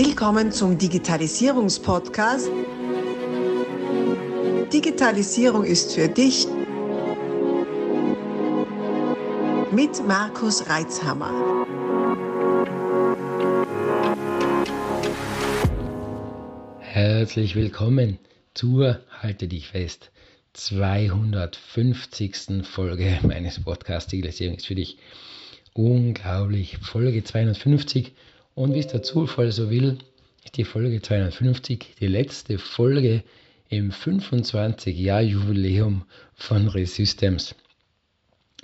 Willkommen zum Digitalisierungspodcast. Digitalisierung ist für dich mit Markus Reitzhammer. Herzlich willkommen zur, halte dich fest, 250. Folge meines Podcasts Digitalisierung ist für dich unglaublich. Folge 250 und wie es der Zufall so will, ist die Folge 250 die letzte Folge im 25-Jahr-Jubiläum von Resystems.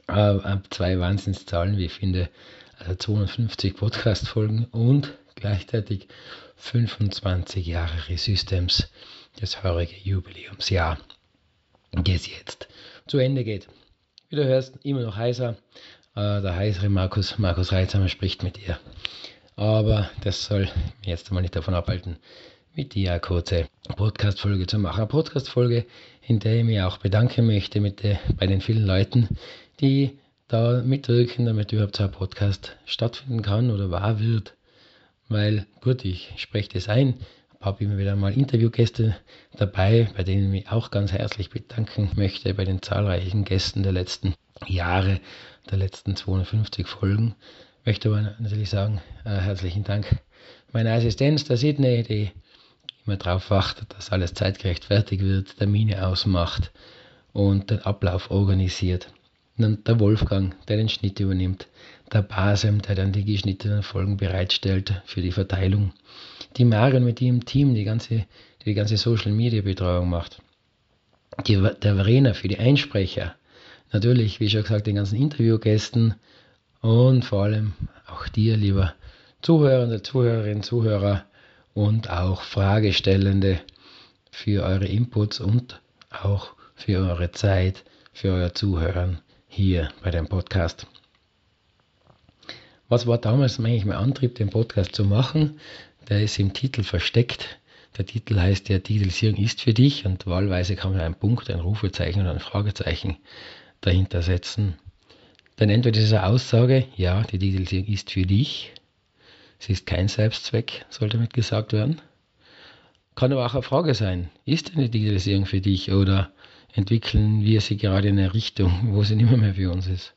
Äh, zwei Wahnsinnszahlen, wie ich finde. Also 250 Podcast-Folgen und gleichzeitig 25 Jahre Resystems, das heurige Jubiläumsjahr, das jetzt zu Ende geht. Wie du hörst, immer noch heißer. Äh, der heißere Markus, Markus Reitzhammer spricht mit dir. Aber das soll mich jetzt einmal nicht davon abhalten, mit dir eine kurze Podcast-Folge zu machen. Eine Podcast-Folge, in der ich mich auch bedanken möchte mit der, bei den vielen Leuten, die da mitwirken, damit überhaupt so ein Podcast stattfinden kann oder wahr wird. Weil, gut, ich spreche das ein, habe immer wieder mal Interviewgäste dabei, bei denen ich mich auch ganz herzlich bedanken möchte bei den zahlreichen Gästen der letzten Jahre, der letzten 250 Folgen möchte aber natürlich sagen, äh, herzlichen Dank. Meine Assistenz, der Sydney, die immer darauf achtet, dass alles zeitgerecht fertig wird, Termine ausmacht und den Ablauf organisiert. Und der Wolfgang, der den Schnitt übernimmt. Der Basem, der dann die geschnittenen Folgen bereitstellt für die Verteilung. Die Marion mit ihrem Team, die ganze, die, die ganze Social Media Betreuung macht. Die, der Verena für die Einsprecher. Natürlich, wie schon gesagt, den ganzen Interviewgästen und vor allem auch dir, lieber Zuhörende, Zuhörerinnen, Zuhörer und auch Fragestellende für eure Inputs und auch für eure Zeit, für euer Zuhören hier bei dem Podcast. Was war damals eigentlich mein Antrieb, den Podcast zu machen? Der ist im Titel versteckt. Der Titel heißt ja, Digitalisierung ist für dich und wahlweise kann man einen Punkt, ein Rufezeichen oder ein Fragezeichen dahinter setzen. Dann entweder diese Aussage, ja, die Digitalisierung ist für dich, sie ist kein Selbstzweck, soll damit gesagt werden. Kann aber auch eine Frage sein, ist denn die Digitalisierung für dich oder entwickeln wir sie gerade in eine Richtung, wo sie nicht mehr für uns ist?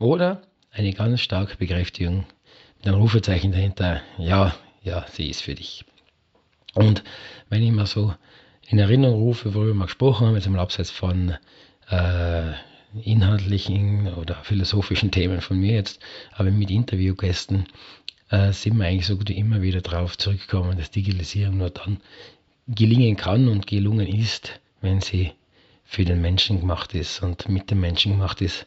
Oder eine ganz starke Bekräftigung mit einem Rufezeichen dahinter, ja, ja, sie ist für dich. Und wenn ich mal so in Erinnerung rufe, worüber wir gesprochen haben, jetzt einmal abseits von äh, inhaltlichen oder philosophischen Themen von mir jetzt, aber mit Interviewgästen äh, sind wir eigentlich so gut wie immer wieder darauf zurückgekommen, dass Digitalisierung nur dann gelingen kann und gelungen ist, wenn sie für den Menschen gemacht ist und mit dem Menschen gemacht ist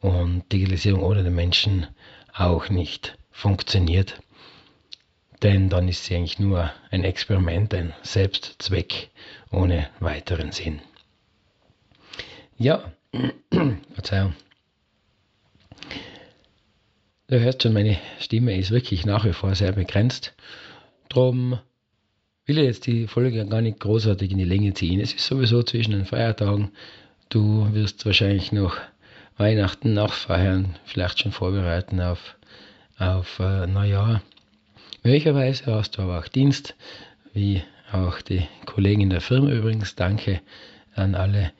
und Digitalisierung ohne den Menschen auch nicht funktioniert. Denn dann ist sie eigentlich nur ein Experiment, ein Selbstzweck ohne weiteren Sinn. Ja, Verzeihung. Du hörst schon, meine Stimme ist wirklich nach wie vor sehr begrenzt. Darum will ich jetzt die Folge gar nicht großartig in die Länge ziehen. Es ist sowieso zwischen den Feiertagen. Du wirst wahrscheinlich noch Weihnachten nachfeiern, vielleicht schon vorbereiten auf, auf äh, Neujahr. Möglicherweise hast du aber auch Dienst, wie auch die Kollegen in der Firma übrigens. Danke an alle,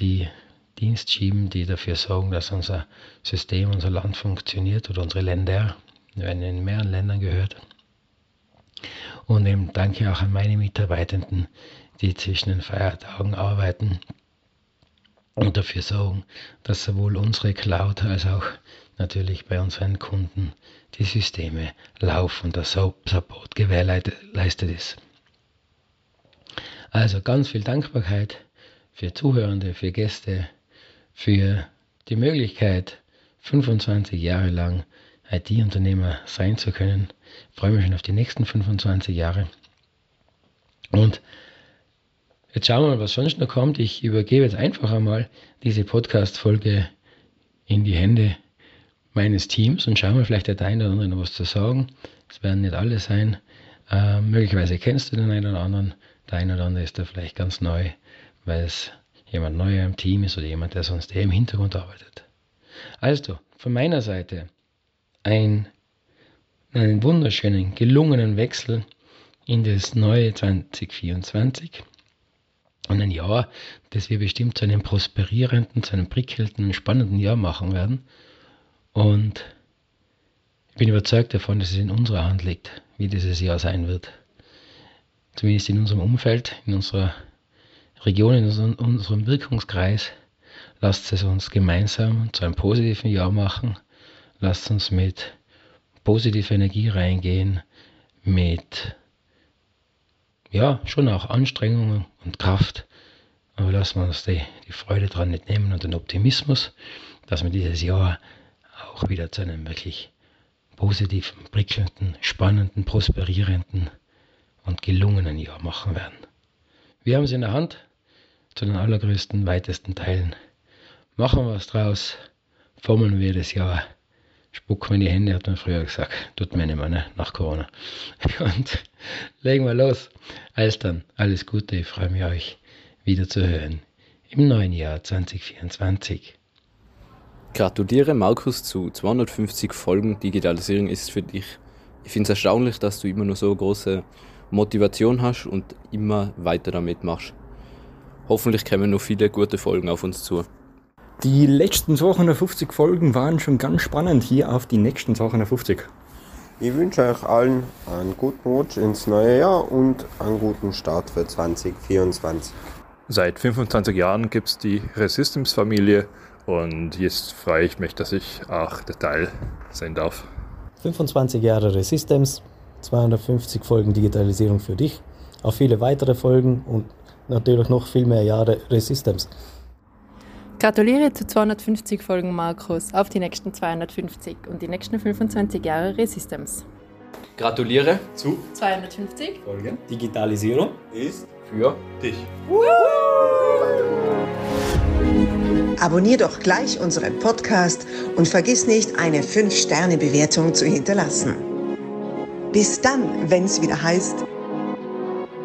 die Dienst schieben, die dafür sorgen, dass unser System, unser Land funktioniert oder unsere Länder. Werden in mehreren Ländern gehört. Und eben danke auch an meine Mitarbeitenden, die zwischen den Feiertagen arbeiten und dafür sorgen, dass sowohl unsere Cloud als auch natürlich bei unseren Kunden die Systeme laufen und der Support gewährleistet ist. Also ganz viel Dankbarkeit für Zuhörende, für Gäste, für die Möglichkeit, 25 Jahre lang IT-Unternehmer sein zu können. Ich freue mich schon auf die nächsten 25 Jahre. Und jetzt schauen wir mal, was sonst noch kommt. Ich übergebe jetzt einfach einmal diese Podcast-Folge in die Hände meines Teams und schauen wir vielleicht der eine oder andere noch was zu sagen. Es werden nicht alle sein. Äh, möglicherweise kennst du den einen oder anderen. Der eine oder andere ist da vielleicht ganz neu, weil es jemand neuer im Team ist oder jemand, der sonst eher im Hintergrund arbeitet. Also, von meiner Seite ein einen wunderschönen, gelungenen Wechsel in das neue 2024 und ein Jahr, das wir bestimmt zu einem prosperierenden, zu einem prickelnden, spannenden Jahr machen werden. Und ich bin überzeugt davon, dass es in unserer Hand liegt, wie dieses Jahr sein wird. Zumindest in unserem Umfeld, in unserer Region, in unserem Wirkungskreis. Lasst es uns gemeinsam zu einem positiven Jahr machen. Lasst uns mit positiver Energie reingehen, mit ja, schon auch Anstrengungen und Kraft. Aber lassen wir uns die, die Freude dran nicht nehmen und den Optimismus, dass wir dieses Jahr auch wieder zu einem wirklich positiven, prickelnden, spannenden, prosperierenden und gelungenen Jahr machen werden. Wir haben es in der Hand, zu den allergrößten, weitesten Teilen. Machen wir was draus, formeln wir das Jahr Spuck mir in die Hände, hat man früher gesagt. Tut mir nicht mehr, ne? nach Corona. Und legen wir los. Alles dann, alles Gute, ich freue mich, euch wieder zu hören im neuen Jahr 2024. Gratuliere Markus zu 250 Folgen Digitalisierung ist für dich. Ich finde es erstaunlich, dass du immer nur so große Motivation hast und immer weiter damit machst. Hoffentlich kommen noch viele gute Folgen auf uns zu. Die letzten 250 Folgen waren schon ganz spannend. Hier auf die nächsten 250. Ich wünsche euch allen einen guten Rutsch ins neue Jahr und einen guten Start für 2024. Seit 25 Jahren gibt es die Resystems-Familie und jetzt freue ich mich, dass ich auch der Teil sein darf. 25 Jahre Resystems, 250 Folgen Digitalisierung für dich, auf viele weitere Folgen und natürlich noch viel mehr Jahre Resystems. Gratuliere zu 250 Folgen Markus, auf die nächsten 250 und die nächsten 25 Jahre Resystems. Gratuliere zu 250 Folgen Digitalisierung ist für dich. Abonnier doch gleich unseren Podcast und vergiss nicht, eine 5-Sterne-Bewertung zu hinterlassen. Bis dann, wenn es wieder heißt,